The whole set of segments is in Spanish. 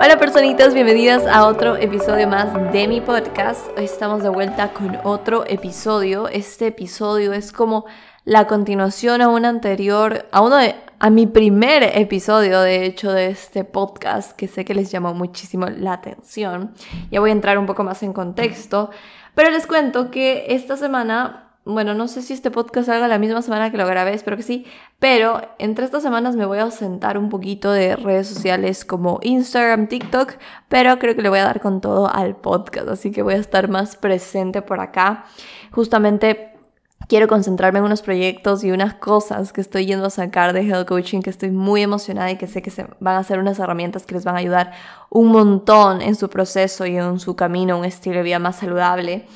Hola personitas, bienvenidas a otro episodio más de mi podcast. Hoy estamos de vuelta con otro episodio. Este episodio es como la continuación a un anterior, a uno de, a mi primer episodio de hecho de este podcast que sé que les llamó muchísimo la atención. Ya voy a entrar un poco más en contexto, pero les cuento que esta semana bueno, no sé si este podcast salga la misma semana que lo grabé, espero que sí, pero entre estas semanas me voy a ausentar un poquito de redes sociales como Instagram, TikTok, pero creo que le voy a dar con todo al podcast, así que voy a estar más presente por acá. Justamente quiero concentrarme en unos proyectos y unas cosas que estoy yendo a sacar de Health Coaching que estoy muy emocionada y que sé que se van a ser unas herramientas que les van a ayudar un montón en su proceso y en su camino a un estilo de vida más saludable.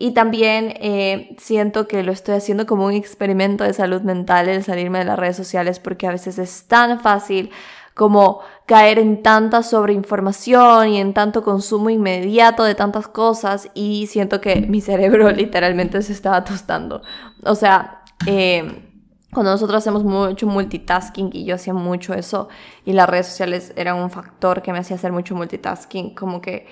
Y también eh, siento que lo estoy haciendo como un experimento de salud mental el salirme de las redes sociales porque a veces es tan fácil como caer en tanta sobreinformación y en tanto consumo inmediato de tantas cosas y siento que mi cerebro literalmente se estaba tostando. O sea, eh, cuando nosotros hacemos mucho multitasking y yo hacía mucho eso y las redes sociales eran un factor que me hacía hacer mucho multitasking, como que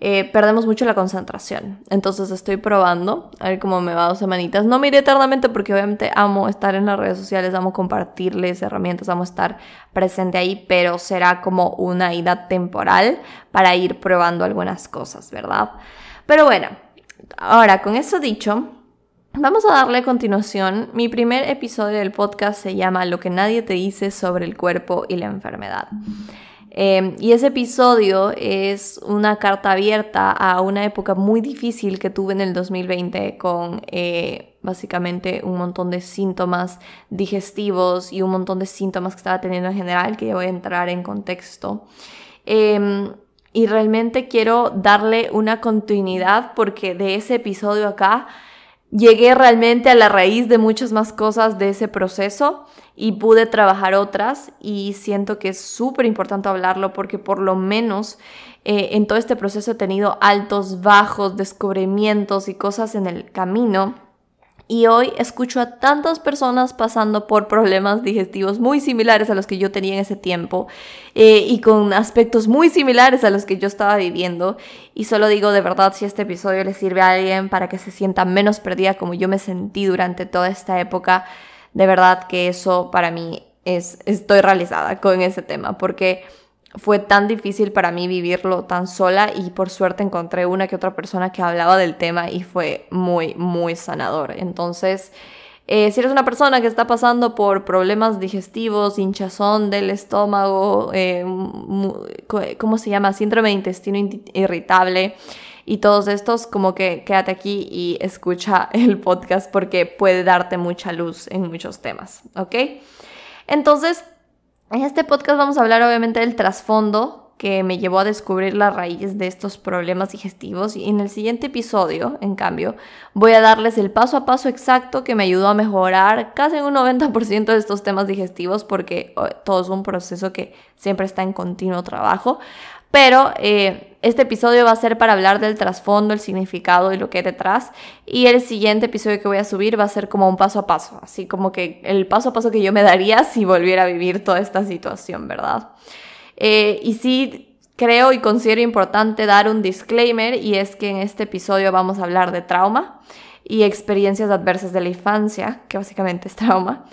eh, perdemos mucho la concentración. Entonces estoy probando a ver cómo me va dos semanitas. No miré eternamente porque obviamente amo estar en las redes sociales, amo compartirles herramientas, amo estar presente ahí, pero será como una ida temporal para ir probando algunas cosas, ¿verdad? Pero bueno, ahora con eso dicho, Vamos a darle a continuación. Mi primer episodio del podcast se llama Lo que nadie te dice sobre el cuerpo y la enfermedad. Em, y ese episodio es una carta abierta a una época muy difícil que tuve en el 2020 con eh, básicamente un montón de síntomas digestivos y un montón de síntomas que estaba teniendo en general, que ya voy a entrar en contexto. Em, y realmente quiero darle una continuidad porque de ese episodio acá llegué realmente a la raíz de muchas más cosas de ese proceso y pude trabajar otras y siento que es súper importante hablarlo porque por lo menos eh, en todo este proceso he tenido altos, bajos, descubrimientos y cosas en el camino y hoy escucho a tantas personas pasando por problemas digestivos muy similares a los que yo tenía en ese tiempo eh, y con aspectos muy similares a los que yo estaba viviendo. Y solo digo de verdad si este episodio le sirve a alguien para que se sienta menos perdida como yo me sentí durante toda esta época, de verdad que eso para mí es, estoy realizada con ese tema porque fue tan difícil para mí vivirlo tan sola y por suerte encontré una que otra persona que hablaba del tema y fue muy, muy sanador. Entonces, eh, si eres una persona que está pasando por problemas digestivos, hinchazón del estómago, eh, ¿cómo se llama? Síndrome de intestino irritable y todos estos, como que quédate aquí y escucha el podcast porque puede darte mucha luz en muchos temas, ¿ok? Entonces, en este podcast vamos a hablar obviamente del trasfondo que me llevó a descubrir la raíz de estos problemas digestivos y en el siguiente episodio, en cambio, voy a darles el paso a paso exacto que me ayudó a mejorar casi un 90% de estos temas digestivos porque oh, todo es un proceso que siempre está en continuo trabajo. Pero eh, este episodio va a ser para hablar del trasfondo, el significado y lo que hay detrás. Y el siguiente episodio que voy a subir va a ser como un paso a paso, así como que el paso a paso que yo me daría si volviera a vivir toda esta situación, ¿verdad? Eh, y sí creo y considero importante dar un disclaimer y es que en este episodio vamos a hablar de trauma y experiencias adversas de la infancia, que básicamente es trauma.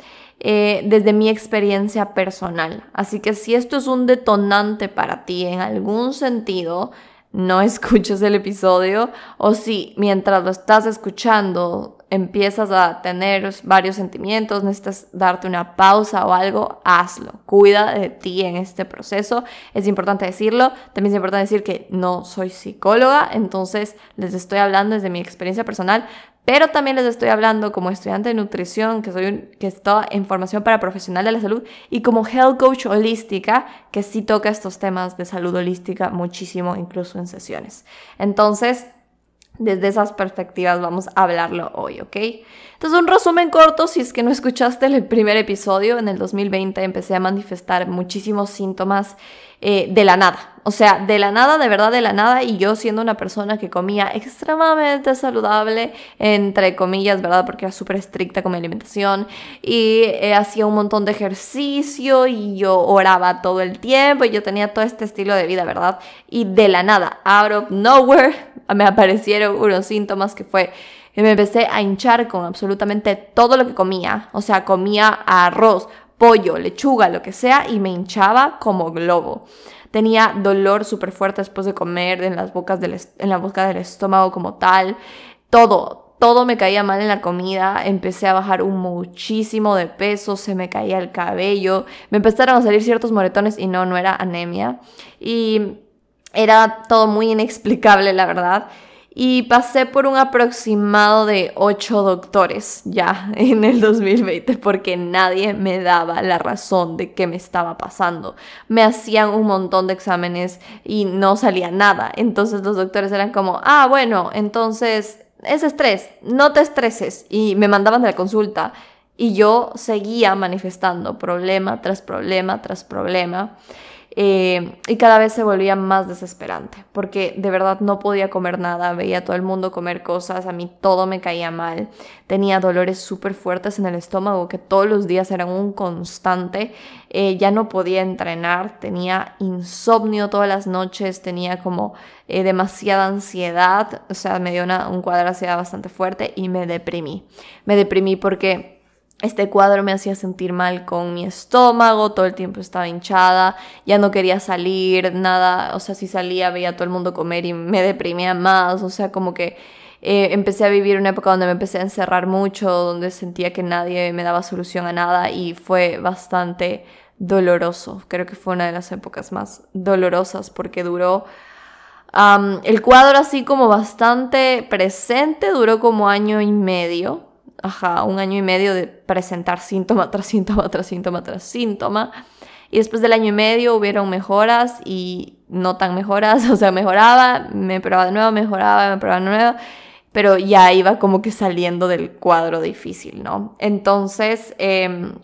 Eh, desde mi experiencia personal. Así que si esto es un detonante para ti en algún sentido, no escuches el episodio o si mientras lo estás escuchando empiezas a tener varios sentimientos, necesitas darte una pausa o algo, hazlo. Cuida de ti en este proceso. Es importante decirlo. También es importante decir que no soy psicóloga, entonces les estoy hablando desde mi experiencia personal, pero también les estoy hablando como estudiante de nutrición, que soy que está en formación para profesional de la salud, y como health coach holística, que sí toca estos temas de salud holística muchísimo, incluso en sesiones. Entonces, desde esas perspectivas vamos a hablarlo hoy, ¿ok? Entonces, un resumen corto, si es que no escuchaste el primer episodio, en el 2020 empecé a manifestar muchísimos síntomas eh, de la nada. O sea, de la nada, de verdad de la nada, y yo siendo una persona que comía extremadamente saludable, entre comillas, ¿verdad? Porque era súper estricta con mi alimentación y eh, hacía un montón de ejercicio y yo oraba todo el tiempo y yo tenía todo este estilo de vida, ¿verdad? Y de la nada, out of nowhere, me aparecieron unos síntomas que fue me empecé a hinchar con absolutamente todo lo que comía. O sea, comía arroz, pollo, lechuga, lo que sea, y me hinchaba como globo. Tenía dolor súper fuerte después de comer en las bocas del, en la boca del estómago como tal. Todo, todo me caía mal en la comida. Empecé a bajar un muchísimo de peso, se me caía el cabello. Me empezaron a salir ciertos moretones y no, no era anemia. Y era todo muy inexplicable, la verdad y pasé por un aproximado de ocho doctores ya en el 2020 porque nadie me daba la razón de qué me estaba pasando. Me hacían un montón de exámenes y no salía nada. Entonces los doctores eran como, ah, bueno, entonces es estrés, no te estreses. Y me mandaban de la consulta y yo seguía manifestando problema tras problema tras problema. Eh, y cada vez se volvía más desesperante, porque de verdad no podía comer nada, veía a todo el mundo comer cosas, a mí todo me caía mal, tenía dolores súper fuertes en el estómago que todos los días eran un constante, eh, ya no podía entrenar, tenía insomnio todas las noches, tenía como eh, demasiada ansiedad, o sea, me dio un cuadro de ansiedad bastante fuerte y me deprimí. Me deprimí porque este cuadro me hacía sentir mal con mi estómago, todo el tiempo estaba hinchada, ya no quería salir, nada, o sea, si salía veía a todo el mundo comer y me deprimía más, o sea, como que eh, empecé a vivir una época donde me empecé a encerrar mucho, donde sentía que nadie me daba solución a nada y fue bastante doloroso, creo que fue una de las épocas más dolorosas porque duró... el cuadro así como bastante presente duró como año y medio, un año y medio de presentar síntoma tras síntoma tras síntoma tras síntoma. Y después del año y medio hubieron mejoras y no tan mejoras, o sea, mejoraba, me probaba de nuevo, mejoraba, me probaba de nuevo, pero ya iba como que saliendo del cuadro difícil, ¿no? Entonces, em,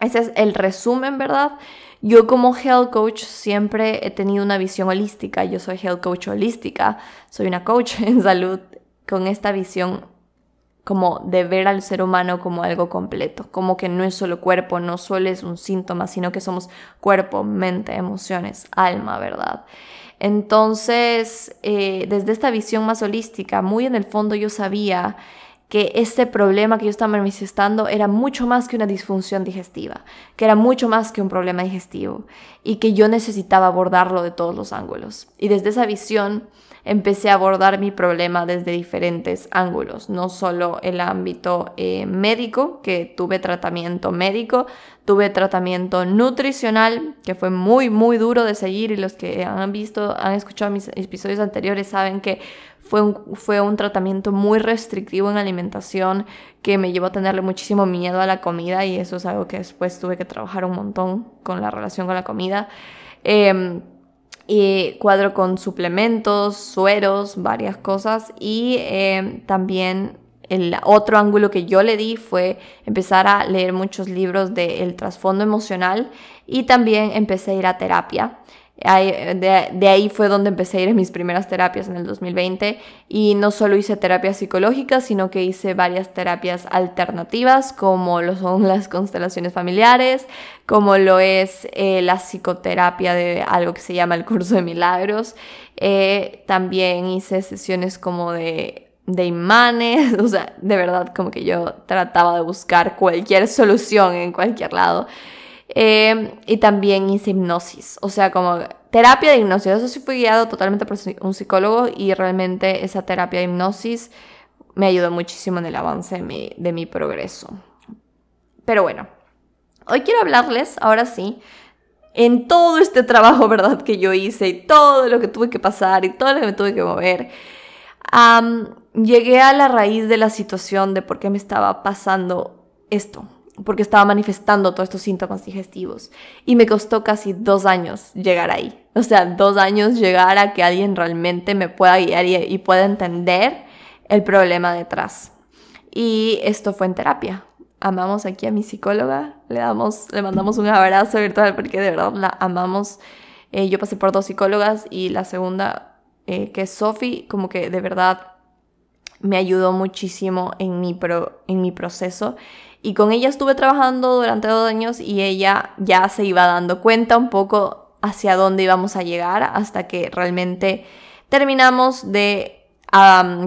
ese es el resumen, ¿verdad? Yo como health coach siempre he tenido una visión holística, yo soy health coach holística, soy una coach en salud con esta visión como de ver al ser humano como algo completo, como que no es solo cuerpo, no solo es un síntoma, sino que somos cuerpo, mente, emociones, alma, ¿verdad? Entonces, eh, desde esta visión más holística, muy en el fondo yo sabía que ese problema que yo estaba manifestando era mucho más que una disfunción digestiva, que era mucho más que un problema digestivo y que yo necesitaba abordarlo de todos los ángulos. Y desde esa visión empecé a abordar mi problema desde diferentes ángulos, no solo el ámbito eh, médico, que tuve tratamiento médico, tuve tratamiento nutricional, que fue muy, muy duro de seguir y los que han visto, han escuchado mis episodios anteriores saben que fue un, fue un tratamiento muy restrictivo en alimentación que me llevó a tenerle muchísimo miedo a la comida y eso es algo que después tuve que trabajar un montón con la relación con la comida. Em, y cuadro con suplementos, sueros, varias cosas. Y eh, también el otro ángulo que yo le di fue empezar a leer muchos libros del trasfondo emocional y también empecé a ir a terapia de, ahí fue donde empecé a ir a mis primeras terapias en el 2020 y no solo hice terapias psicológicas, sino que hice varias terapias alternativas como lo son las constelaciones familiares, como lo es eh, la psicoterapia de algo que se llama el curso de milagros. Eh, también hice sesiones como de, de imanes, o sea, de verdad como que yo trataba de buscar cualquier solución en cualquier lado. Em, y también hice hipnosis, o sea, como terapia de hipnosis. Eso sí fui guiado totalmente por un psicólogo y realmente esa terapia de hipnosis me ayudó muchísimo en el avance de mi, de mi progreso. Pero bueno, hoy quiero hablarles, ahora sí, en todo este trabajo, ¿verdad? Que yo hice y todo lo que tuve que pasar y todo lo que me tuve que mover. llegué a la raíz de la situación de por qué me estaba pasando esto porque estaba manifestando todos estos síntomas digestivos. Y me costó casi dos años llegar ahí. O sea, dos años llegar a que alguien realmente me pueda guiar y, pueda entender el problema detrás. Y esto fue en terapia. Amamos aquí a mi psicóloga, le, damos, le mandamos un abrazo virtual porque de verdad la amamos. Eh, yo pasé por dos psicólogas y la segunda, eh, que es Sophie, como que de verdad me ayudó muchísimo en mi, pro, en mi proceso. Y con ella estuve trabajando durante dos años y ella ya se iba dando cuenta un poco hacia dónde íbamos a llegar hasta que realmente terminamos de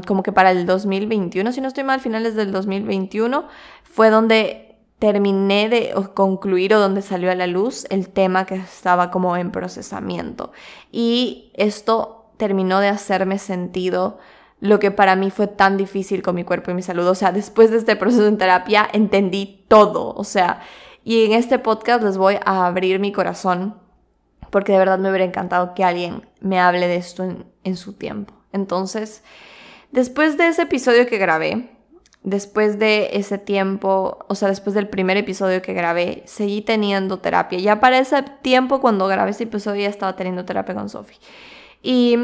como que para el 2021, si no estoy mal, finales del 2021, fue donde terminé de concluir o donde salió a la luz el tema que estaba como en procesamiento. Y esto terminó de hacerme sentido lo que para mí fue tan difícil con mi cuerpo y mi salud. O sea, después de este proceso en terapia entendí todo. O sea, y en este podcast les voy a abrir mi corazón porque de verdad me hubiera encantado que alguien me hable de esto en, su tiempo. Entonces, después de ese episodio que grabé, después de ese tiempo, o sea, después del primer episodio que grabé, seguí teniendo terapia. Ya para ese tiempo, cuando grabé ese episodio, ya estaba teniendo terapia con Sophie. Y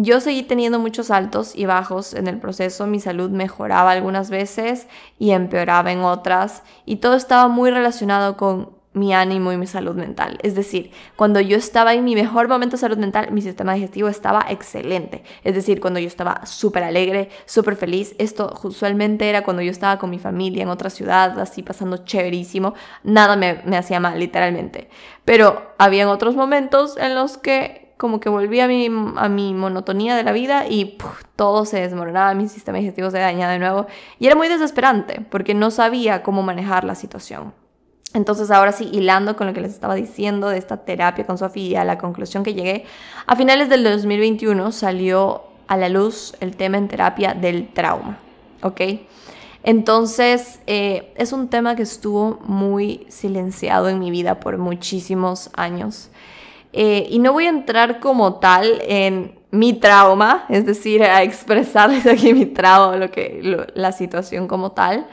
yo seguí teniendo muchos altos y bajos en el proceso, mi salud mejoraba algunas veces y empeoraba en otras, y todo estaba muy relacionado con mi ánimo y mi salud mental. Es decir, cuando yo estaba en mi mejor momento de salud mental, mi sistema digestivo estaba excelente. Es decir, cuando yo estaba súper alegre, súper feliz, esto usualmente era cuando yo estaba con mi familia en otra ciudad, así pasando chéverísimo, nada me, hacía mal, literalmente. Pero habían otros momentos en los que como que volví a mi, a mi monotonía de la vida y todo se desmoronaba, mi sistema digestivo se dañaba de nuevo. Y era muy desesperante porque no sabía cómo manejar la situación. Entonces ahora sí, hilando con lo que les estaba diciendo de esta terapia con Sofía, la conclusión que llegué, a finales del 2021 salió a la luz el tema en terapia del trauma, ¿ok? Entonces eh, es un tema que estuvo muy silenciado en mi vida por muchísimos años. Eh, y no voy a entrar como tal en mi trauma, es decir, a expresarles aquí mi trauma, lo que, la situación como tal,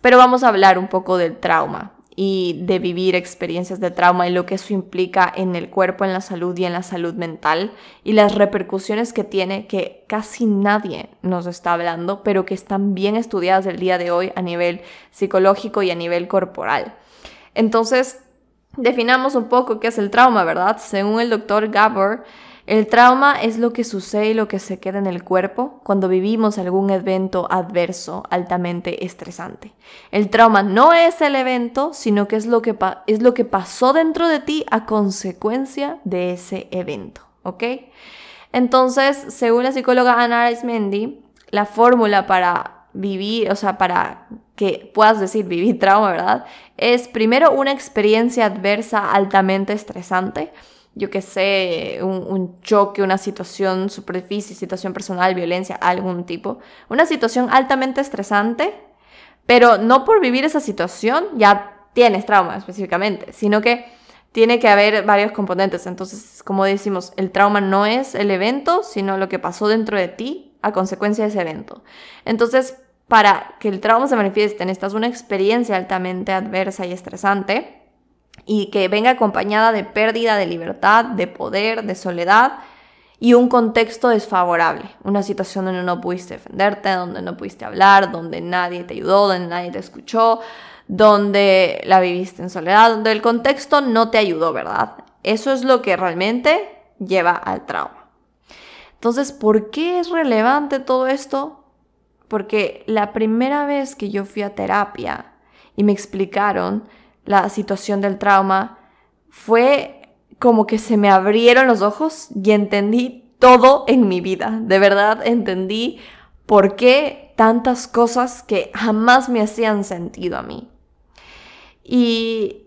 pero vamos a hablar un poco del trauma, y de vivir experiencias de trauma y lo que eso implica en el cuerpo, en la salud y en la salud mental y las repercusiones que tiene que casi nadie nos está hablando, pero que están bien estudiadas el día de hoy a nivel psicológico y a nivel corporal. Entonces, definamos un poco qué es el trauma, ¿verdad? Según el doctor Gabor, el trauma es lo que sucede y lo que se queda en el cuerpo cuando vivimos algún evento adverso altamente estresante. El trauma no es el evento, sino que es lo que, es lo que pasó dentro de ti a consecuencia de ese evento, ¿ok? Entonces, según la psicóloga Ana Arismendi, la fórmula para vivir, o sea, para que puedas decir vivir trauma, ¿verdad? Es primero una experiencia adversa altamente estresante yo qué sé, un, choque, una situación súper difícil, situación personal, violencia, algún tipo. Una situación altamente estresante, pero no por vivir esa situación ya tienes trauma específicamente, sino que tiene que haber varios componentes. Entonces, como decimos, el trauma no es el evento, sino lo que pasó dentro de ti a consecuencia de ese evento. Entonces, para que el trauma se manifieste, necesitas una experiencia altamente adversa y estresante y que venga acompañada de pérdida de libertad, de poder, de soledad y un contexto desfavorable, una situación donde no pudiste defenderte, donde no pudiste hablar, donde nadie te ayudó, donde nadie te escuchó, donde la viviste en soledad, donde el contexto no te ayudó, ¿verdad? Eso es lo que realmente lleva al trauma. Entonces, ¿por qué es relevante todo esto? Porque la primera vez que yo fui a terapia y me explicaron la situación del trauma, fue como que se me abrieron los ojos y entendí todo en mi vida. De verdad entendí por qué tantas cosas que jamás me hacían sentido a mí. Y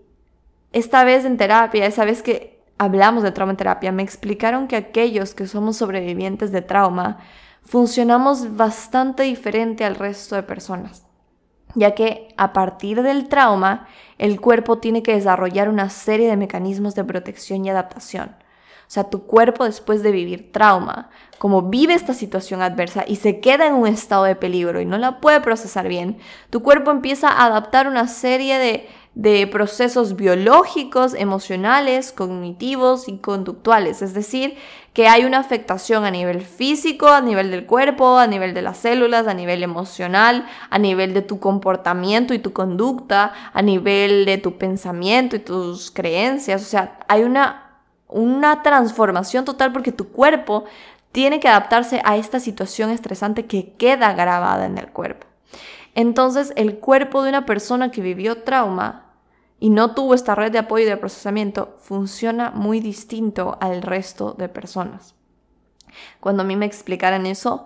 esta vez en terapia, esa vez que hablamos de trauma en terapia, me explicaron que aquellos que somos sobrevivientes de trauma funcionamos bastante diferente al resto de personas ya que a partir del trauma el cuerpo tiene que desarrollar una serie de mecanismos de protección y adaptación. O sea, tu cuerpo después de vivir trauma, como vive esta situación adversa y se queda en un estado de peligro y no la puede procesar bien, tu cuerpo empieza a adaptar una serie de, de procesos biológicos, emocionales, cognitivos y conductuales. Es decir, que hay una afectación a nivel físico, a nivel del cuerpo, a nivel de las células, a nivel emocional, a nivel de tu comportamiento y tu conducta, a nivel de tu pensamiento y tus creencias. O sea, hay una, una transformación total porque tu cuerpo tiene que adaptarse a esta situación estresante que queda grabada en el cuerpo. Entonces, el cuerpo de una persona que vivió trauma y no tuvo esta red de apoyo y de procesamiento funciona muy distinto al resto de personas. Cuando a mí me explicaran eso,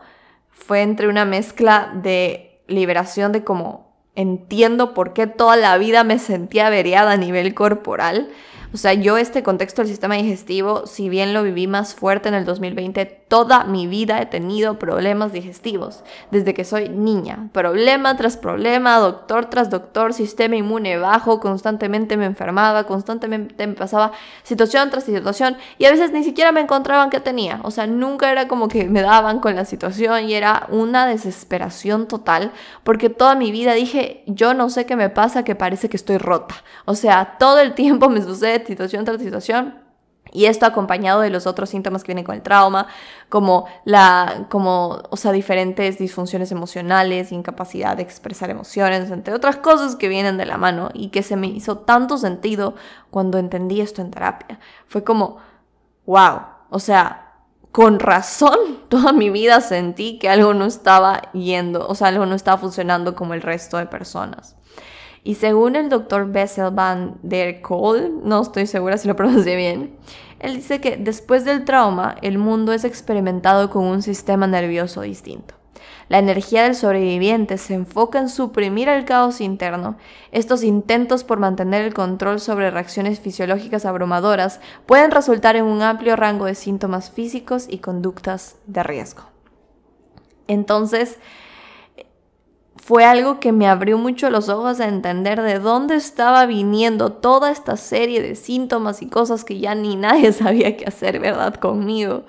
fue entre una mezcla de liberación de cómo entiendo por qué toda la vida me sentía averiada a nivel corporal, o sea, yo este contexto del sistema digestivo, si bien lo viví más fuerte en el 2020, toda mi vida he tenido problemas digestivos, desde que soy niña. Problema tras problema, doctor tras doctor, sistema inmune bajo, constantemente me enfermaba, constantemente me pasaba situación tras situación y a veces ni siquiera me encontraban qué tenía. O sea, nunca era como que me daban con la situación y era una desesperación total porque toda mi vida dije, yo no sé qué me pasa, que parece que estoy rota. O sea, todo el tiempo me sucede situación tras situación. Y esto acompañado de los otros síntomas que vienen con el trauma, como la, como, o sea, diferentes disfunciones emocionales, incapacidad de expresar emociones, entre otras cosas que vienen de la mano y que se me hizo tanto sentido cuando entendí esto en terapia. Fue como, wow, o sea, con razón toda mi vida sentí que algo no estaba yendo, o sea, algo no estaba funcionando como el resto de personas. Y según el doctor Bessel van der Kolk, no estoy segura si lo pronuncié bien, él dice que después del trauma el mundo es experimentado con un sistema nervioso distinto. La energía del sobreviviente se enfoca en suprimir el caos interno. Estos intentos por mantener el control sobre reacciones fisiológicas abrumadoras pueden resultar en un amplio rango de síntomas físicos y conductas de riesgo. Entonces, fue algo que me abrió mucho los ojos a entender de dónde estaba viniendo toda esta serie de síntomas y cosas que ya ni nadie sabía qué hacer, ¿verdad? Conmigo.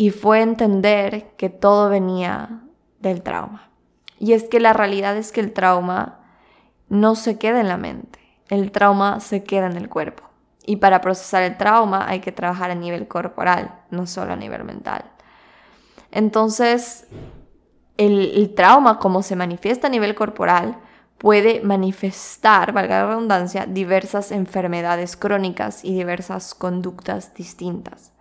Y fue entender que todo venía del trauma. Y es que la realidad es que el trauma no se queda en la mente, el trauma se queda en el cuerpo. Y para procesar el trauma hay que trabajar a nivel corporal, no solo a nivel mental. Entonces, el, trauma, como se manifiesta a nivel corporal, puede manifestar, valga la redundancia, diversas enfermedades crónicas y diversas conductas distintas.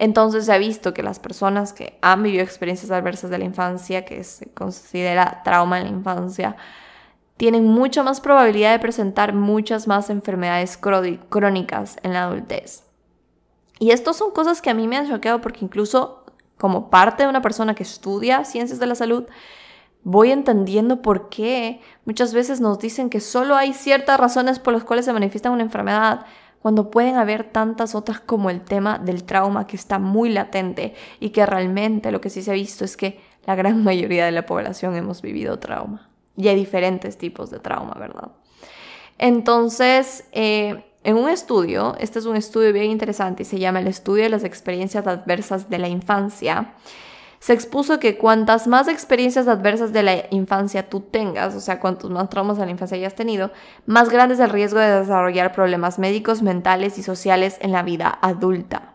Entonces se ha visto que las personas que han vivido experiencias adversas de la infancia, que se considera trauma en la infancia, tienen mucha más probabilidad de presentar muchas más enfermedades crónicas en la adultez. Y estas son cosas que a mí me han choqueado porque incluso como parte de una persona que estudia ciencias de la salud, voy entendiendo por qué muchas veces nos dicen que solo hay ciertas razones por las cuales se manifiesta una enfermedad, cuando pueden haber tantas otras como el tema del trauma que está muy latente y que realmente lo que sí se ha visto es que la gran mayoría de la población hemos vivido trauma. Y hay diferentes tipos de trauma, ¿verdad? Entonces, eh, en un estudio, este es un estudio bien interesante y se llama el estudio de las experiencias adversas de la infancia, se expuso que cuantas más experiencias adversas de la infancia tú tengas, o sea, cuantos más traumas de la infancia hayas tenido, más grande es el riesgo de desarrollar problemas médicos, mentales y sociales en la vida adulta.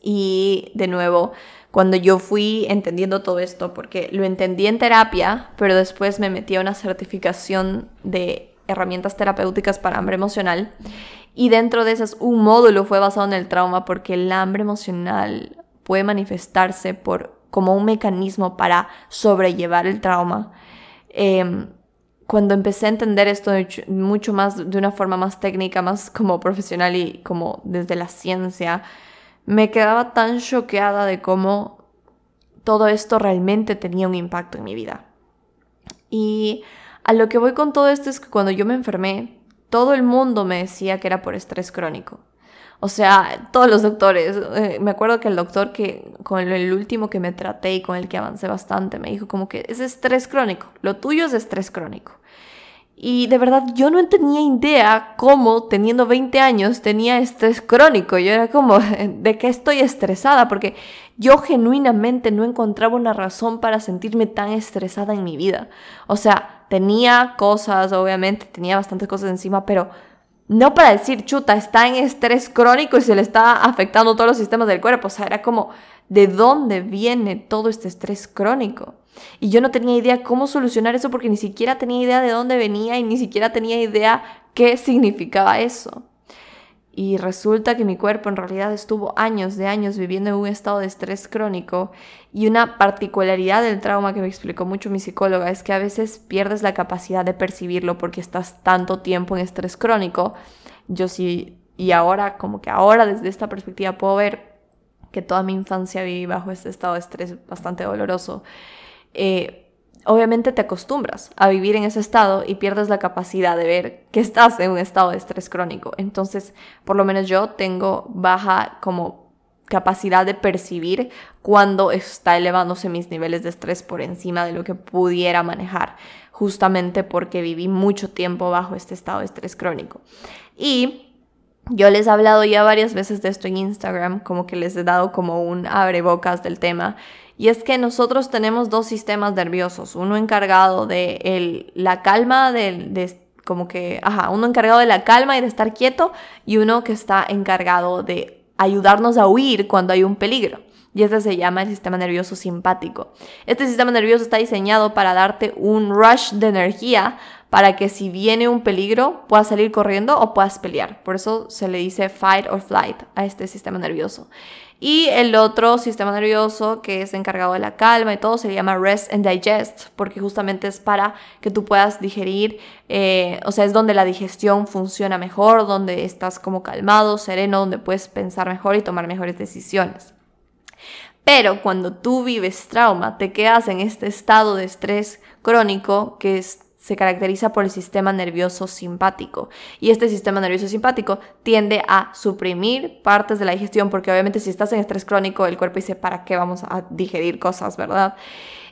Y de nuevo, cuando yo fui entendiendo todo esto, porque lo entendí en terapia, pero después me metí a una certificación de herramientas terapéuticas para hambre emocional. Y dentro de esas, un módulo fue basado en el trauma porque el hambre emocional puede manifestarse por, como un mecanismo para sobrellevar el trauma. Em, cuando empecé a entender esto mucho más, de una forma más técnica, más como profesional y como desde la ciencia, me quedaba tan choqueada de cómo todo esto realmente tenía un impacto en mi vida. Y a lo que voy con todo esto es que cuando yo me enfermé, todo el mundo me decía que era por estrés crónico. O sea, todos los doctores, eh, me acuerdo que el doctor que con el último que me traté y con el que avancé bastante me dijo como que es estrés crónico, lo tuyo es estrés crónico. Y de verdad yo no tenía idea cómo teniendo 20 años tenía estrés crónico. Yo era como, ¿de qué estoy estresada? Porque yo genuinamente no encontraba una razón para sentirme tan estresada en mi vida. O sea, tenía cosas, obviamente, tenía bastantes cosas encima, pero no para decir, chuta, está en estrés crónico y se le está afectando todos los sistemas del cuerpo. O sea, era como, ¿de dónde viene todo este estrés crónico? Y yo no tenía idea cómo solucionar eso porque ni siquiera tenía idea de dónde venía y ni siquiera tenía idea qué significaba eso. Y resulta que mi cuerpo en realidad estuvo años de años viviendo en un estado de estrés crónico y una particularidad del trauma que me explicó mucho mi psicóloga es que a veces pierdes la capacidad de percibirlo porque estás tanto tiempo en estrés crónico. Yo sí, y ahora, como que ahora desde esta perspectiva puedo ver que toda mi infancia viví bajo este estado de estrés bastante doloroso. Eh, obviamente te acostumbras a vivir en ese estado y pierdes la capacidad de ver que estás en un estado de estrés crónico. Entonces, por lo menos yo tengo baja como capacidad de percibir cuando está elevándose mis niveles de estrés por encima de lo que pudiera manejar, justamente porque viví mucho tiempo bajo este estado de estrés crónico. Y yo les he hablado ya varias veces de esto en Instagram, como que les he dado como un abrebocas del tema y es que nosotros tenemos dos sistemas nerviosos, uno encargado de la calma, de, como que, ajá, uno encargado de la calma y de estar quieto y uno que está encargado de ayudarnos a huir cuando hay un peligro. Y este se llama el sistema nervioso simpático. Este sistema nervioso está diseñado para darte un rush de energía para que si viene un peligro puedas salir corriendo o puedas pelear. Por eso se le dice fight or flight a este sistema nervioso. Y el otro sistema nervioso que es encargado de la calma y todo se llama rest and digest, porque justamente es para que tú puedas digerir, eh, o sea, es donde la digestión funciona mejor, donde estás como calmado, sereno, donde puedes pensar mejor y tomar mejores decisiones. Pero cuando tú vives trauma, te quedas en este estado de estrés crónico que es se caracteriza por el sistema nervioso simpático. Y este sistema nervioso simpático tiende a suprimir partes de la digestión, porque obviamente si estás en estrés crónico, el cuerpo dice, ¿para qué vamos a digerir cosas, verdad?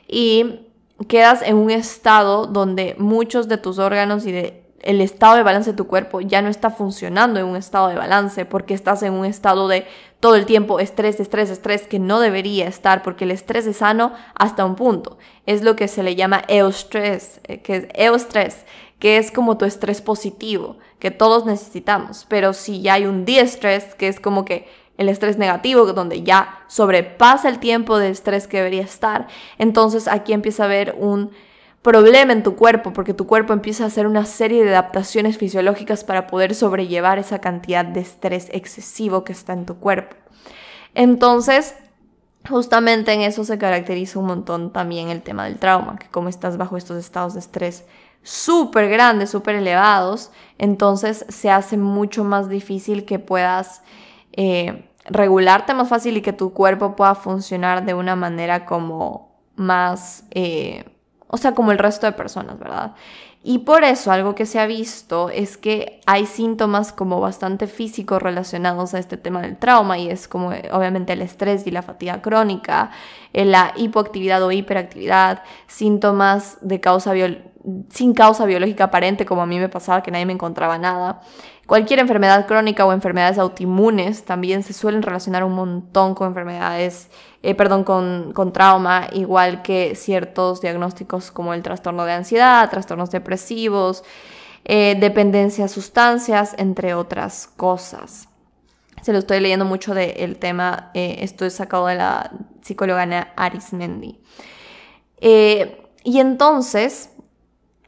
Y quedas en un estado donde muchos de tus órganos y de el estado de balance de tu cuerpo ya no está funcionando en un estado de balance porque estás en un estado de todo el tiempo estrés, estrés, estrés que no debería estar porque el estrés es sano hasta un punto. Es lo que se le llama eustrés, eh, que es eustrés, que es como tu estrés positivo, que todos necesitamos. Pero si ya hay un diestrés, que es como que el estrés negativo, donde ya sobrepasa el tiempo de estrés que debería estar, entonces aquí empieza a haber un problema en tu cuerpo, porque tu cuerpo empieza a hacer una serie de adaptaciones fisiológicas para poder sobrellevar esa cantidad de estrés excesivo que está en tu cuerpo. Entonces, justamente en eso se caracteriza un montón también el tema del trauma, que como estás bajo estos estados de estrés súper grandes, súper elevados, entonces se hace mucho más difícil que puedas eh, regularte más fácil y que tu cuerpo pueda funcionar de una manera como más... Eh, o sea, como el resto de personas, ¿verdad? Y por eso algo que se ha visto es que hay síntomas como bastante físicos relacionados a este tema del trauma y es como eh, obviamente el estrés y la fatiga crónica, eh, la hipoactividad o hiperactividad, síntomas de causa sin causa biológica aparente como a mí me pasaba que nadie me encontraba nada. Cualquier enfermedad crónica o enfermedades autoinmunes también se suelen relacionar un montón con enfermedades, eh, perdón, con, con, trauma, igual que ciertos diagnósticos como el trastorno de ansiedad, trastornos depresivos, eh, dependencia a sustancias, entre otras cosas. Se lo estoy leyendo mucho del tema, eh, esto es sacado de la psicóloga Ana Arismendi. y entonces,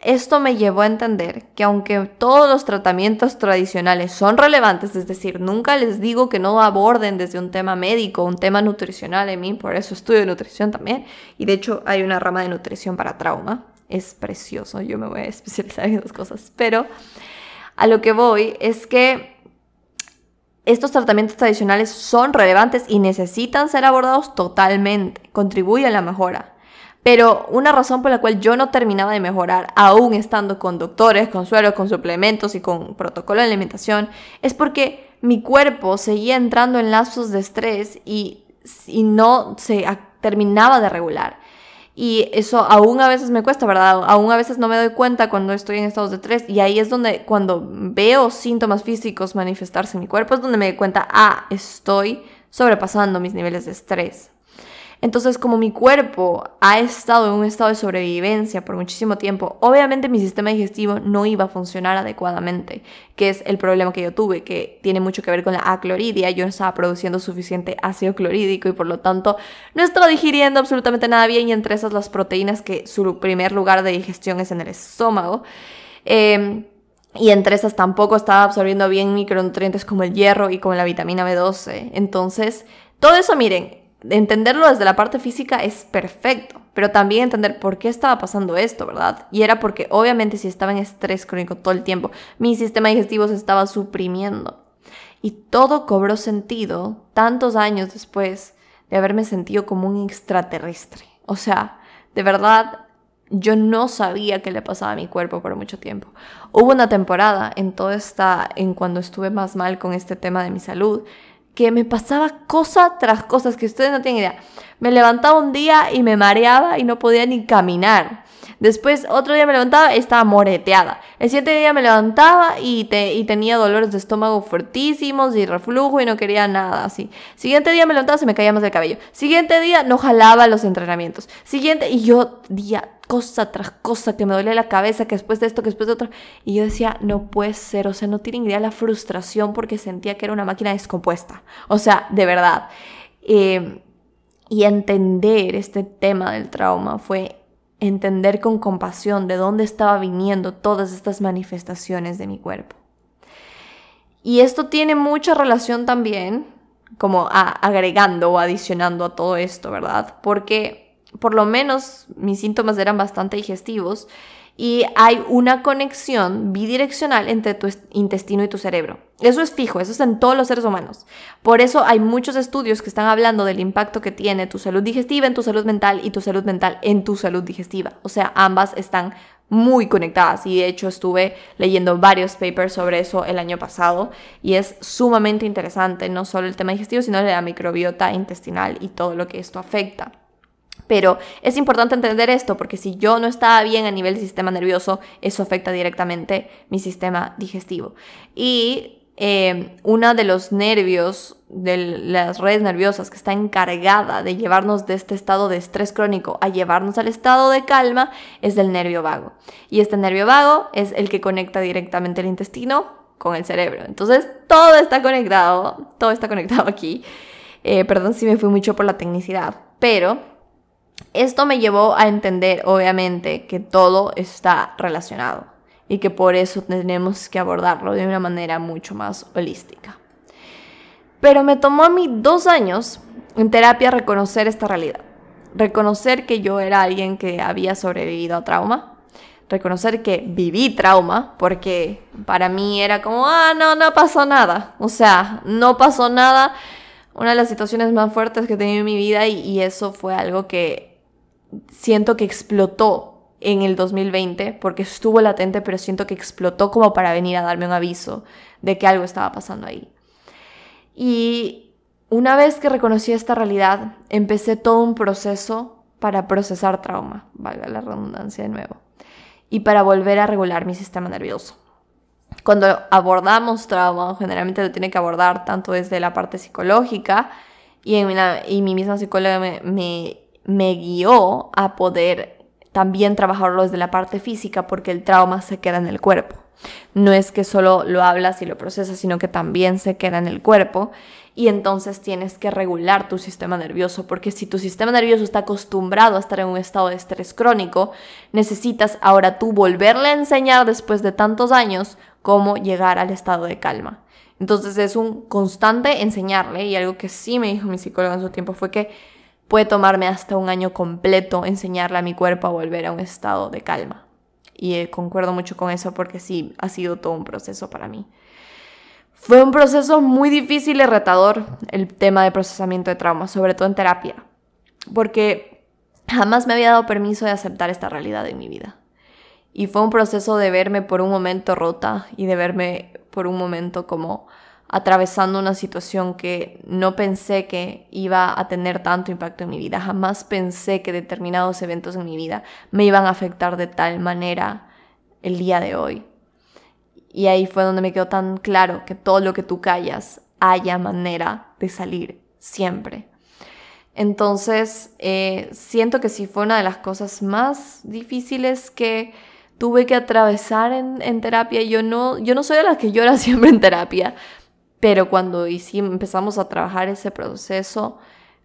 esto me llevó a entender que aunque todos los tratamientos tradicionales son relevantes, es decir, nunca les digo que no aborden desde un tema médico, un tema nutricional en mí, por eso estudio nutrición también, y de hecho hay una rama de nutrición para trauma, es precioso, yo me voy a especializar en esas cosas, pero a lo que voy es que estos tratamientos tradicionales son relevantes y necesitan ser abordados totalmente, contribuyen a la mejora. Pero una razón por la cual yo no terminaba de mejorar, aún estando con doctores, con sueros, con suplementos y con protocolo de alimentación, es porque mi cuerpo seguía entrando en lazos de estrés y, no se terminaba de regular. Y eso aún a veces me cuesta, ¿verdad? Aún a veces no me doy cuenta cuando estoy en estados de estrés. Y ahí es donde cuando veo síntomas físicos manifestarse en mi cuerpo, es donde me doy cuenta, ah, estoy sobrepasando mis niveles de estrés. Entonces, como mi cuerpo ha estado en un estado de sobrevivencia por muchísimo tiempo, obviamente mi sistema digestivo no iba a funcionar adecuadamente, que es el problema que yo tuve, que tiene mucho que ver con la acloridia. Yo no estaba produciendo suficiente ácido clorhídrico y por lo tanto no estaba digiriendo absolutamente nada bien y entre esas las proteínas que su primer lugar de digestión es en el estómago. Em, y entre esas tampoco estaba absorbiendo bien micronutrientes como el hierro y como la vitamina B12. Entonces, todo eso, miren, entenderlo desde la parte física es perfecto, pero también entender por qué estaba pasando esto, ¿verdad? Y era porque obviamente si estaba en estrés crónico todo el tiempo, mi sistema digestivo se estaba suprimiendo. Y todo cobró sentido tantos años después de haberme sentido como un extraterrestre. O sea, de verdad, yo no sabía qué le pasaba a mi cuerpo por mucho tiempo. Hubo una temporada en toda esta, en cuando estuve más mal con este tema de mi salud, que me pasaba cosa tras cosas que ustedes no tienen idea. Me levantaba un día y me mareaba y no podía ni caminar. Después, otro día me levantaba estaba moreteada. El siguiente día me levantaba y, y tenía dolores de estómago fuertísimos y reflujo y no quería nada así. Siguiente día me levantaba se me caía más el cabello. Siguiente día no jalaba los entrenamientos. Siguiente, y yo día cosa tras cosa, que me dolía la cabeza, que después de esto, que después de otro. Y yo decía, no puede ser, o sea, no tienen idea la frustración porque sentía que era una máquina descompuesta. O sea, de verdad. Eh, y entender este tema del trauma fue entender con compasión de dónde estaba viniendo todas estas manifestaciones de mi cuerpo. Y esto tiene mucha relación también, como agregando o adicionando a todo esto, ¿verdad? Porque por lo menos mis síntomas eran bastante digestivos y hay una conexión bidireccional entre tu intestino y tu cerebro. Eso es fijo, eso es en todos los seres humanos. Por eso hay muchos estudios que están hablando del impacto que tiene tu salud digestiva en tu salud mental y tu salud mental en tu salud digestiva. O sea, ambas están muy conectadas y de hecho estuve leyendo varios papers sobre eso el año pasado y es sumamente interesante no solo el tema digestivo, sino la microbiota intestinal y todo lo que esto afecta. Pero es importante entender esto porque si yo no estaba bien a nivel del sistema nervioso, eso afecta directamente mi sistema digestivo. Y eh, uno de los nervios de las redes nerviosas que está encargada de llevarnos de este estado de estrés crónico a llevarnos al estado de calma es del nervio vago. Y este nervio vago es el que conecta directamente el intestino con el cerebro. Entonces todo está conectado, todo está conectado aquí. Eh, perdón si me fui mucho por la tecnicidad, pero esto me llevó a entender, obviamente, que todo está relacionado y que por eso tenemos que abordarlo de una manera mucho más holística. Pero me tomó a mí dos años en terapia reconocer esta realidad. Reconocer que yo era alguien que había sobrevivido a trauma. Reconocer que viví trauma, porque para mí era como, ah, no, no pasó nada. O sea, no pasó nada una de las situaciones más fuertes que he tenido en mi vida y, eso fue algo que siento que explotó en el 2020 porque estuvo latente, pero siento que explotó como para venir a darme un aviso de que algo estaba pasando ahí. Y una vez que reconocí esta realidad, empecé todo un proceso para procesar trauma, valga la redundancia de nuevo, y para volver a regular mi sistema nervioso cuando abordamos trauma, generalmente lo tiene que abordar tanto desde la parte psicológica y, en y mi misma psicóloga me, me, me guió a poder también trabajarlo desde la parte física porque el trauma se queda en el cuerpo. No es que solo lo hablas y lo procesas, sino que también se queda en el cuerpo y entonces tienes que regular tu sistema nervioso, porque si tu sistema nervioso está acostumbrado a estar en un estado de estrés crónico, necesitas ahora tú volverle a enseñar después de tantos años cómo llegar al estado de calma. Entonces es un constante enseñarle y algo que sí me dijo mi psicólogo en su tiempo fue que puede tomarme hasta un año completo enseñarle a mi cuerpo a volver a un estado de calma. Y eh, concuerdo mucho con eso porque sí, ha sido todo un proceso para mí. Fue un proceso muy difícil y retador el tema de procesamiento de trauma, sobre todo en terapia, porque jamás me había dado permiso de aceptar esta realidad en mi vida. Y fue un proceso de verme por un momento rota y de verme por un momento como atravesando una situación que no pensé que iba a tener tanto impacto en mi vida. Jamás pensé que determinados eventos en mi vida me iban a afectar de tal manera el día de hoy. Y ahí fue donde me quedó tan claro que todo lo que tú callas haya manera de salir siempre. Entonces, eh, siento que sí fue una de las cosas más difíciles que tuve que atravesar en, terapia. Yo no, yo no soy de las que llora siempre en terapia, pero cuando hicimos, empezamos a trabajar ese proceso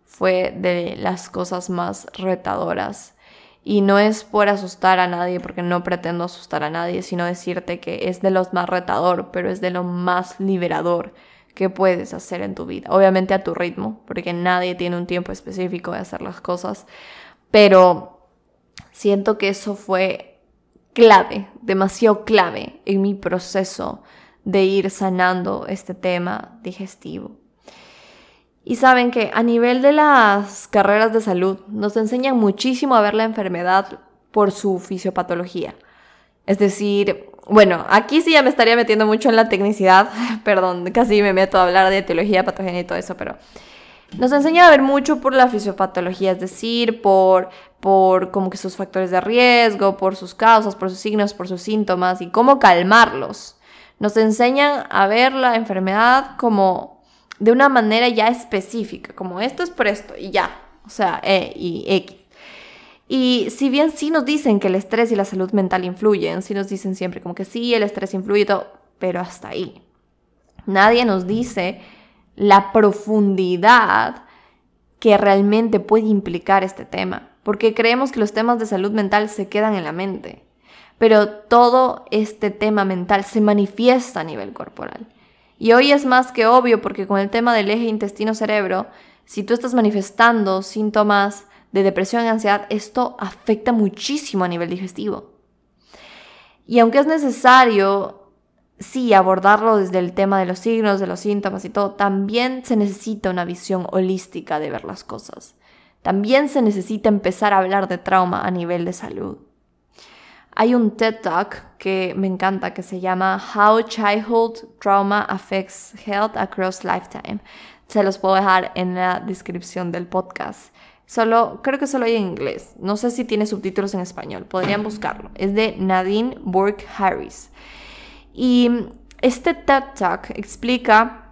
fue de las cosas más retadoras. Y no es por asustar a nadie, porque no pretendo asustar a nadie, sino decirte que es de los más retador, pero es de lo más liberador que puedes hacer en tu vida. Obviamente a tu ritmo, porque nadie tiene un tiempo específico de hacer las cosas, pero siento que eso fue clave, demasiado clave en mi proceso de ir sanando este tema digestivo. Y saben que a nivel de las carreras de salud nos enseñan muchísimo a ver la enfermedad por su fisiopatología. Es decir, bueno, aquí sí ya me estaría metiendo mucho en la tecnicidad, perdón, casi me meto a hablar de etiología, patogenia y todo eso, pero nos enseña a ver mucho por la fisiopatología, es decir, por, por como que sus factores de riesgo, por sus causas, por sus signos, por sus síntomas y cómo calmarlos. Nos enseñan a ver la enfermedad como de una manera ya específica, como esto es por esto y ya, o sea, E y X. Y si bien sí nos dicen que el estrés y la salud mental influyen, sí nos dicen siempre como que sí, el estrés influye todo, pero hasta ahí. Nadie nos dice la profundidad que realmente puede implicar este tema, porque creemos que los temas de salud mental se quedan en la mente, pero todo este tema mental se manifiesta a nivel corporal. Y hoy es más que obvio porque con el tema del eje intestino-cerebro, si tú estás manifestando síntomas de depresión y ansiedad, esto afecta muchísimo a nivel digestivo. Y aunque es necesario, sí, abordarlo desde el tema de los signos, de los síntomas y todo, también se necesita una visión holística de ver las cosas. También se necesita empezar a hablar de trauma a nivel de salud. Hay un TED Talk que me encanta que se llama How Childhood Trauma Affects Health Across Lifetime. Se los puedo dejar en la descripción del podcast. Solo, creo que solo hay en inglés. No sé si tiene subtítulos en español. Podrían buscarlo. Es de Nadine Burke Harris. Y este TED Talk explica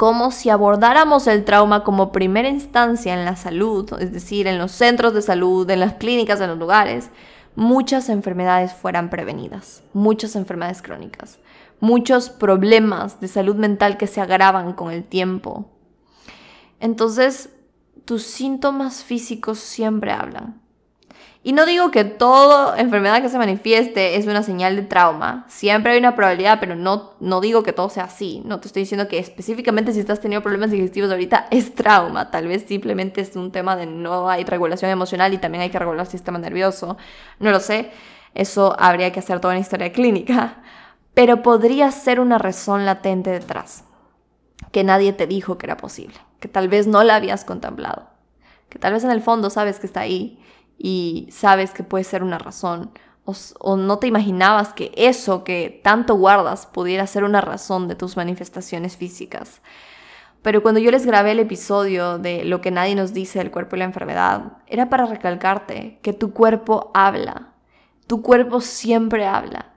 cómo si abordáramos el trauma como primera instancia en la salud, es decir, en los centros de salud, en las clínicas, en los lugares, muchas enfermedades fueran prevenidas, muchas enfermedades crónicas, muchos problemas de salud mental que se agravan con el tiempo. Entonces, tus síntomas físicos siempre hablan. Y no digo que toda enfermedad que se manifieste es una señal de trauma. Siempre hay una probabilidad, pero no, no digo que todo sea así. No te estoy diciendo que específicamente si estás teniendo problemas digestivos ahorita es trauma. Tal vez simplemente es un tema de no hay regulación emocional y también hay que regular el sistema nervioso. No lo sé. Eso habría que hacer toda una historia clínica. Pero podría ser una razón latente detrás. Que nadie te dijo que era posible que tal vez no la habías contemplado, que tal vez en el fondo sabes que está ahí y sabes que puede ser una razón o, no te imaginabas que eso que tanto guardas pudiera ser una razón de tus manifestaciones físicas. Pero cuando yo les grabé el episodio de lo que nadie nos dice del cuerpo y la enfermedad, era para recalcarte que tu cuerpo habla. Tu cuerpo siempre habla.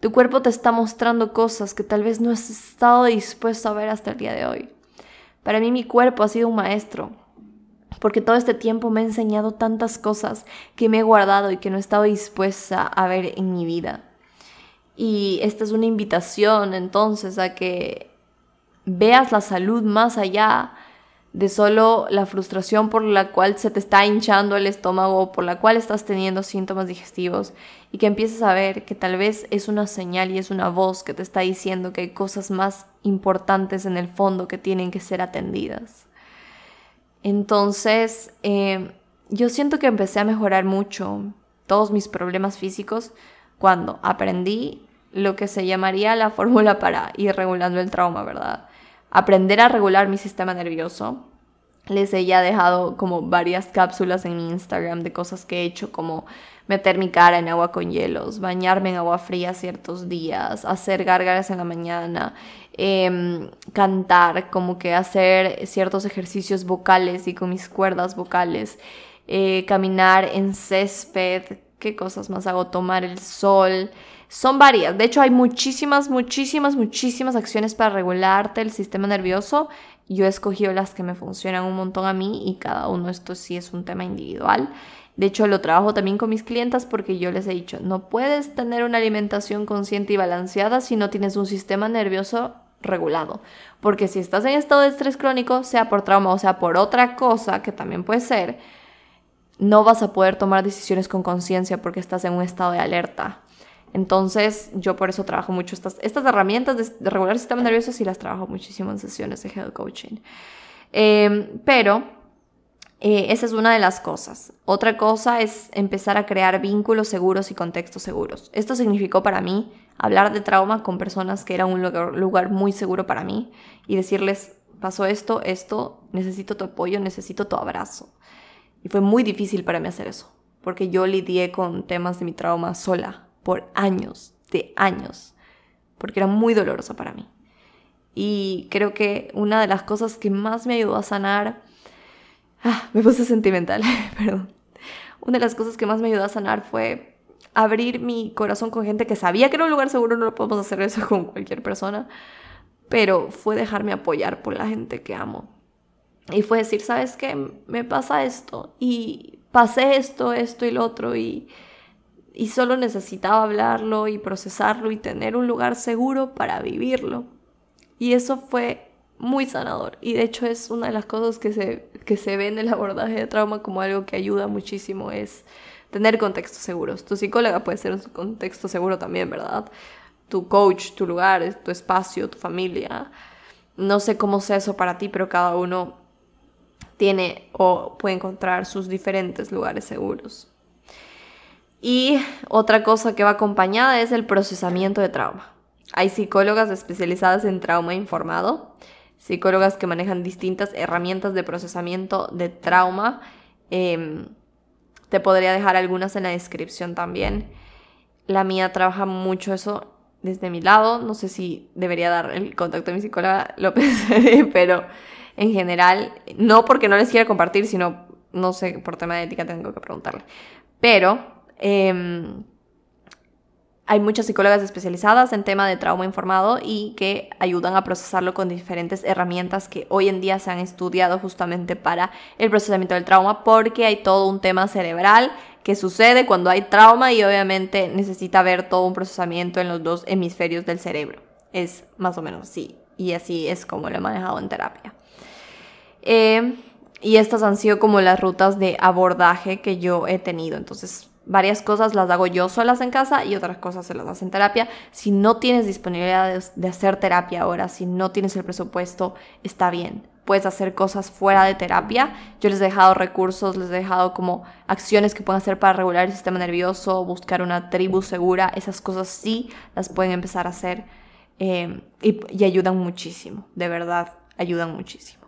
Tu cuerpo te está mostrando cosas que tal vez no has estado dispuesto a ver hasta el día de hoy. Para mí mi cuerpo ha sido un maestro, porque todo este tiempo me ha enseñado tantas cosas que me he guardado y que no he estado dispuesta a ver en mi vida. Y esta es una invitación entonces a que veas la salud más allá de solo la frustración por la cual se te está hinchando el estómago, por la cual estás teniendo síntomas digestivos y que empieces a ver que tal vez es una señal y es una voz que te está diciendo que hay cosas más importantes en el fondo que tienen que ser atendidas. Entonces, eh, yo siento que empecé a mejorar mucho todos mis problemas físicos cuando aprendí lo que se llamaría la fórmula para ir regulando el trauma, ¿verdad? aprender a regular mi sistema nervioso. Les he ya dejado como varias cápsulas en mi Instagram de cosas que he hecho como meter mi cara en agua con hielos, bañarme en agua fría ciertos días, hacer gárgaras en la mañana, em, cantar, como que hacer ciertos ejercicios vocales y con mis cuerdas vocales, eh, caminar en césped, ¿Qué cosas más hago? Tomar el sol. Son varias. De hecho, hay muchísimas, muchísimas, muchísimas acciones para regularte el sistema nervioso. Yo he escogido las que me funcionan un montón a mí y cada uno esto sí es un tema individual. De hecho, lo trabajo también con mis clientas porque yo les he dicho, no puedes tener una alimentación consciente y balanceada si no tienes un sistema nervioso regulado. Porque si estás en estado de estrés crónico, sea por trauma o sea por otra cosa, que también puede ser, no vas a poder tomar decisiones con conciencia porque estás en un estado de alerta. Entonces, yo por eso trabajo mucho estas, estas herramientas de, regular el sistema nervioso y las trabajo muchísimo en sesiones de health coaching. Em, pero eh, esa es una de las cosas. Otra cosa es empezar a crear vínculos seguros y contextos seguros. Esto significó para mí hablar de trauma con personas que eran un lugar, muy seguro para mí y decirles, pasó esto, esto, necesito tu apoyo, necesito tu abrazo. Y fue muy difícil para mí hacer eso, porque yo lidié con temas de mi trauma sola por años, de años, porque era muy dolorosa para mí. Y creo que una de las cosas que más me ayudó a sanar, ah, me puse sentimental, perdón. Una de las cosas que más me ayudó a sanar fue abrir mi corazón con gente que sabía que era un lugar seguro, no lo podemos hacer eso con cualquier persona, pero fue dejarme apoyar por la gente que amo. Y fue decir, ¿sabes qué? Me pasa esto y pasé esto, esto y lo otro y, y solo necesitaba hablarlo y procesarlo y tener un lugar seguro para vivirlo. Y eso fue muy sanador y de hecho es una de las cosas que se, que se ve en el abordaje de trauma como algo que ayuda muchísimo, es tener contextos seguros. Tu psicóloga puede ser un contexto seguro también, ¿verdad? Tu coach, tu lugar, tu espacio, tu familia. No sé cómo sea eso para ti, pero cada uno tiene o puede encontrar sus diferentes lugares seguros. Y otra cosa que va acompañada es el procesamiento de trauma. Hay psicólogas especializadas en trauma informado, psicólogas que manejan distintas herramientas de procesamiento de trauma. Em, te podría dejar algunas en la descripción también. La mía trabaja mucho eso desde mi lado. No sé si debería dar el contacto de mi psicóloga, lo pensaré, pero en general, no porque no les quiera compartir, sino, no sé, por tema de ética tengo que preguntarle. Pero em, hay muchas psicólogas especializadas en tema de trauma informado y que ayudan a procesarlo con diferentes herramientas que hoy en día se han estudiado justamente para el procesamiento del trauma porque hay todo un tema cerebral que sucede cuando hay trauma y obviamente necesita ver todo un procesamiento en los dos hemisferios del cerebro. Es más o menos así y así es como lo he manejado en terapia. Eh, y estas han sido como las rutas de abordaje que yo he tenido. Entonces, varias cosas las hago yo solas en casa y otras cosas se las hacen en terapia. Si no tienes disponibilidad de, hacer terapia ahora, si no tienes el presupuesto, está bien. Puedes hacer cosas fuera de terapia. Yo les he dejado recursos, les he dejado como acciones que pueden hacer para regular el sistema nervioso, buscar una tribu segura. Esas cosas sí las pueden empezar a hacer eh, y, y ayudan muchísimo, de verdad, ayudan muchísimo.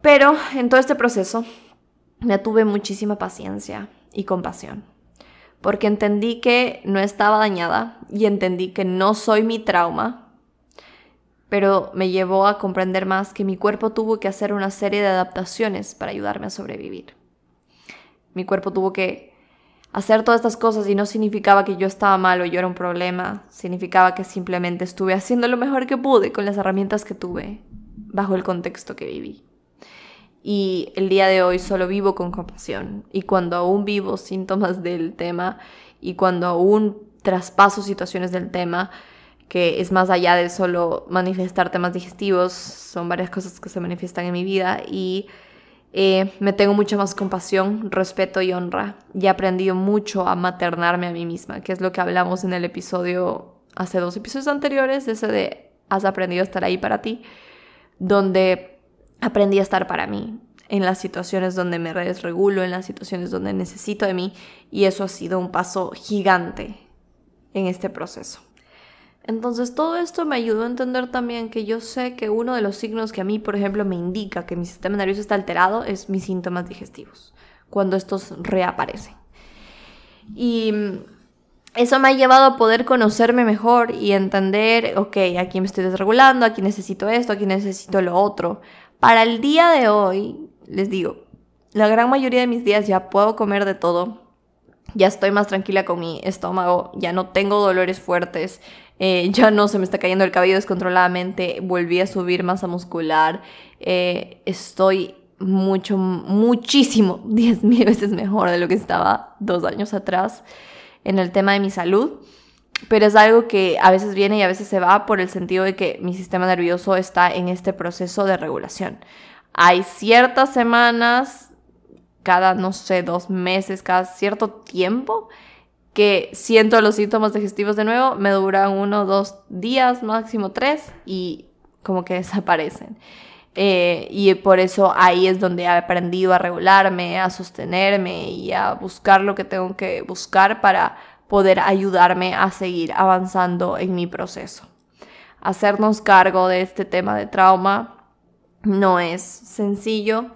Pero en todo este proceso me tuve muchísima paciencia y compasión. Porque entendí que no estaba dañada y entendí que no soy mi trauma, pero me llevó a comprender más que mi cuerpo tuvo que hacer una serie de adaptaciones para ayudarme a sobrevivir. Mi cuerpo tuvo que hacer todas estas cosas y no significaba que yo estaba mal o yo era un problema, significaba que simplemente estuve haciendo lo mejor que pude con las herramientas que tuve bajo el contexto que viví y el día de hoy solo vivo con compasión. Y cuando aún vivo síntomas del tema y cuando aún traspaso situaciones del tema, que es más allá de solo manifestar temas digestivos, son varias cosas que se manifiestan en mi vida y eh, me tengo mucha más compasión, respeto y honra. Y he aprendido mucho a maternarme a mí misma, que es lo que hablamos en el episodio, hace dos episodios anteriores, ese de has aprendido a estar ahí para ti, donde aprendí a estar para mí en las situaciones donde me desregulo, en las situaciones donde necesito de mí y eso ha sido un paso gigante en este proceso. Entonces todo esto me ayudó a entender también que yo sé que uno de los signos que a mí, por ejemplo, me indica que mi sistema nervioso está alterado es mis síntomas digestivos, cuando estos reaparecen. Y eso me ha llevado a poder conocerme mejor y entender, ok, aquí me estoy desregulando, aquí necesito esto, aquí necesito lo otro, para el día de hoy, les digo, la gran mayoría de mis días ya puedo comer de todo. ya estoy más tranquila con mi estómago, ya no tengo dolores fuertes, eh, ya no se me está cayendo el cabello descontroladamente, volví a subir masa muscular, eh, estoy mucho, muchísimo, 10 mil veces mejor de lo que estaba dos años atrás en el tema de mi salud. Pero es algo que a veces viene y a veces se va por el sentido de que mi sistema nervioso está en este proceso de regulación. Hay ciertas semanas, cada, no sé, dos meses, cada cierto tiempo, que siento los síntomas digestivos de nuevo, me duran uno, dos días, máximo tres, y como que desaparecen. Eh, y por eso ahí es donde he aprendido a regularme, a sostenerme y a buscar lo que tengo que buscar para poder ayudarme a seguir avanzando en mi proceso. Hacernos cargo de este tema de trauma no es sencillo,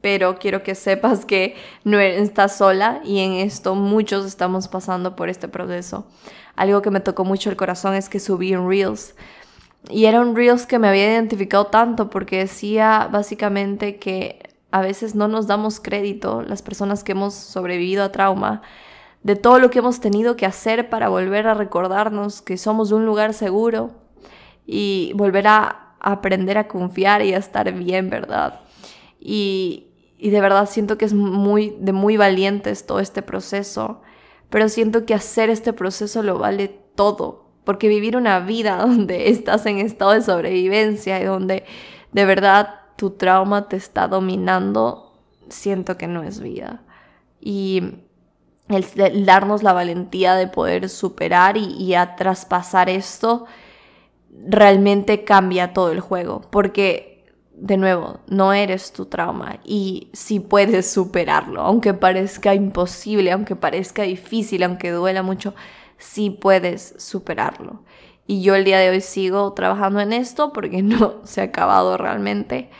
pero quiero que sepas que no estás sola y en esto muchos estamos pasando por este proceso. Algo que me tocó mucho el corazón es que subí un Reels y era un Reels que me había identificado tanto porque decía básicamente que a veces no nos damos crédito, las personas que hemos sobrevivido a trauma, de todo lo que hemos tenido que hacer para volver a recordarnos que somos un lugar seguro y volver a aprender a confiar y a estar bien, ¿verdad? Y, y de verdad siento que es muy, de muy valientes todo este proceso, pero siento que hacer este proceso lo vale todo, porque vivir una vida donde estás en estado de sobrevivencia y donde de verdad tu trauma te está dominando, siento que no es vida. Y el, darnos la valentía de poder superar y, a traspasar esto realmente cambia todo el juego. Porque, de nuevo, no eres tu trauma y si puedes superarlo, aunque parezca imposible, aunque parezca difícil, aunque duela mucho, sí puedes superarlo. Y yo el día de hoy sigo trabajando en esto porque no se ha acabado realmente.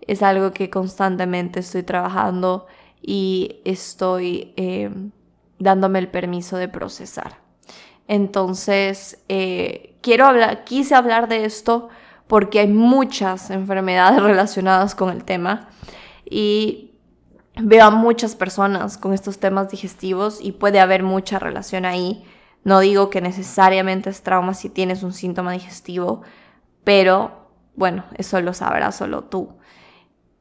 Es algo que constantemente estoy trabajando y estoy eh, dándome el permiso de procesar. Entonces, eh, quiero hablar, quise hablar de esto porque hay muchas enfermedades relacionadas con el tema y veo a muchas personas con estos temas digestivos y puede haber mucha relación ahí. No digo que necesariamente es trauma si tienes un síntoma digestivo, pero bueno, eso lo sabrás solo tú.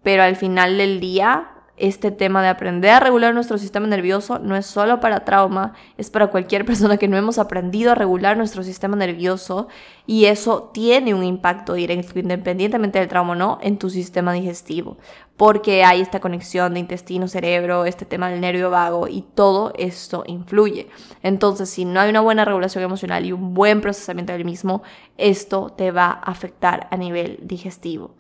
Pero al final del día, este tema de aprender a regular nuestro sistema nervioso no es solo para trauma, es para cualquier persona que no hemos aprendido a regular nuestro sistema nervioso y eso tiene un impacto directo, independientemente del trauma o no, en tu sistema digestivo, porque hay esta conexión de intestino-cerebro, este tema del nervio vago y todo esto influye. Entonces, si no hay una buena regulación emocional y un buen procesamiento del mismo, esto te va a afectar a nivel digestivo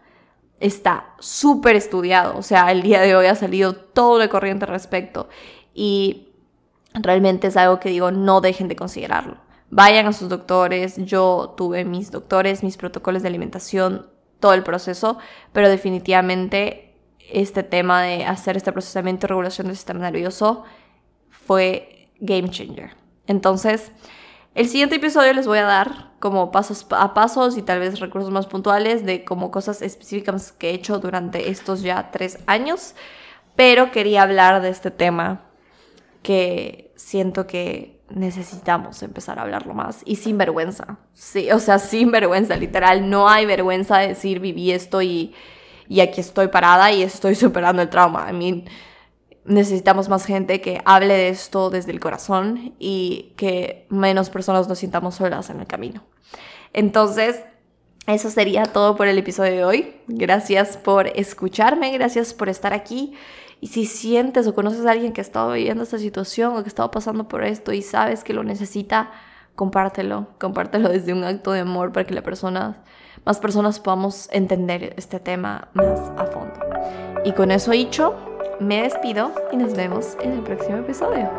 está súper estudiado, o sea, el día de hoy ha salido todo de corriente al respecto y realmente es algo que digo, no dejen de considerarlo. Vayan a sus doctores, yo tuve mis doctores, mis protocolos de alimentación, todo el proceso, pero definitivamente este tema de hacer este procesamiento y regulación del sistema nervioso fue game changer. Entonces, el siguiente episodio les voy a dar como pasos a pasos y tal vez recursos más puntuales de como cosas específicas que he hecho durante estos ya tres años. Pero quería hablar de este tema que siento que necesitamos empezar a hablarlo más y sin vergüenza. Sí, o sea, sin vergüenza, literal. No hay vergüenza de decir viví esto y, y aquí estoy parada y estoy superando el trauma. I mean, necesitamos más gente que hable de esto desde el corazón y que menos personas nos sintamos solas en el camino. Entonces, eso sería todo por el episodio de hoy. Gracias por escucharme, gracias por estar aquí. Y si sientes o conoces a alguien que ha estado viviendo esta situación o que ha estado pasando por esto y sabes que lo necesita, compártelo. Compártelo desde un acto de amor para que la persona, más personas podamos entender este tema más a fondo. Y con eso dicho, me despido y nos vemos en el próximo episodio.